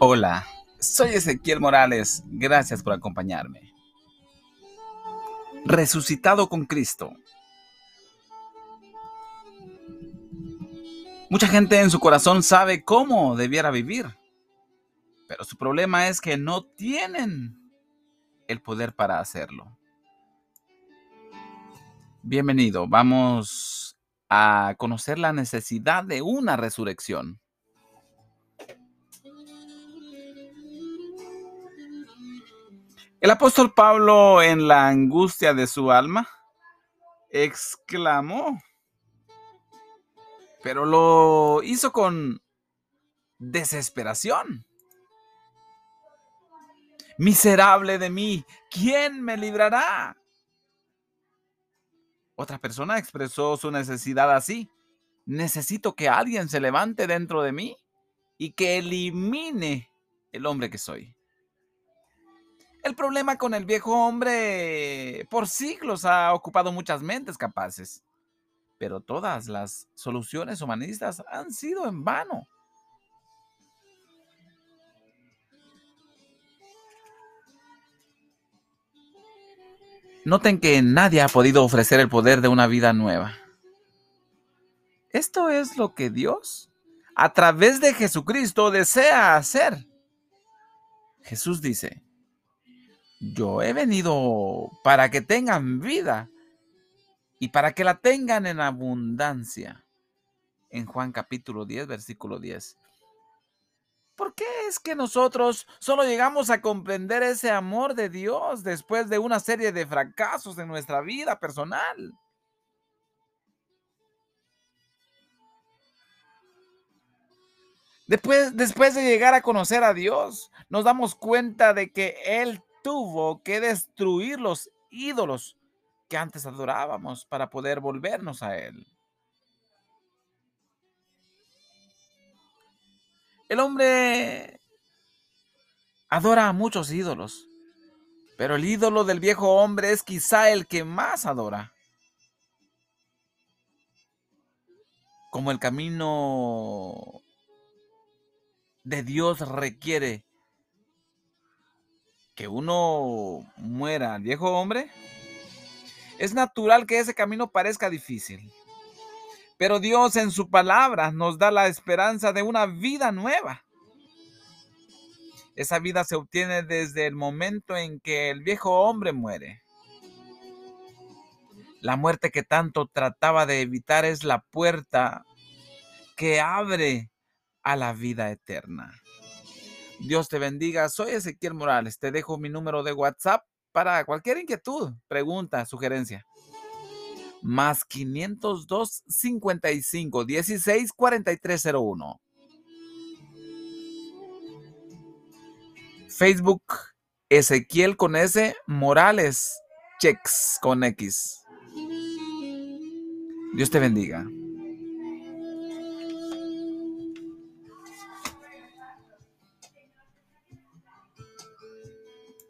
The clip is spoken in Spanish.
Hola, soy Ezequiel Morales. Gracias por acompañarme. Resucitado con Cristo. Mucha gente en su corazón sabe cómo debiera vivir, pero su problema es que no tienen el poder para hacerlo. Bienvenido, vamos a conocer la necesidad de una resurrección. El apóstol Pablo, en la angustia de su alma, exclamó, pero lo hizo con desesperación. Miserable de mí, ¿quién me librará? Otra persona expresó su necesidad así. Necesito que alguien se levante dentro de mí y que elimine el hombre que soy. El problema con el viejo hombre por siglos ha ocupado muchas mentes capaces, pero todas las soluciones humanistas han sido en vano. Noten que nadie ha podido ofrecer el poder de una vida nueva. Esto es lo que Dios, a través de Jesucristo, desea hacer. Jesús dice, yo he venido para que tengan vida y para que la tengan en abundancia. En Juan capítulo 10, versículo 10. ¿Por qué es que nosotros solo llegamos a comprender ese amor de Dios después de una serie de fracasos en nuestra vida personal? Después, después de llegar a conocer a Dios, nos damos cuenta de que Él tuvo que destruir los ídolos que antes adorábamos para poder volvernos a Él. El hombre adora a muchos ídolos, pero el ídolo del viejo hombre es quizá el que más adora. Como el camino de Dios requiere que uno muera al viejo hombre, es natural que ese camino parezca difícil. Pero Dios en su palabra nos da la esperanza de una vida nueva. Esa vida se obtiene desde el momento en que el viejo hombre muere. La muerte que tanto trataba de evitar es la puerta que abre a la vida eterna. Dios te bendiga. Soy Ezequiel Morales. Te dejo mi número de WhatsApp para cualquier inquietud, pregunta, sugerencia. Más 502 55 16 4301. Facebook Ezequiel con S Morales Chex con X. Dios te bendiga.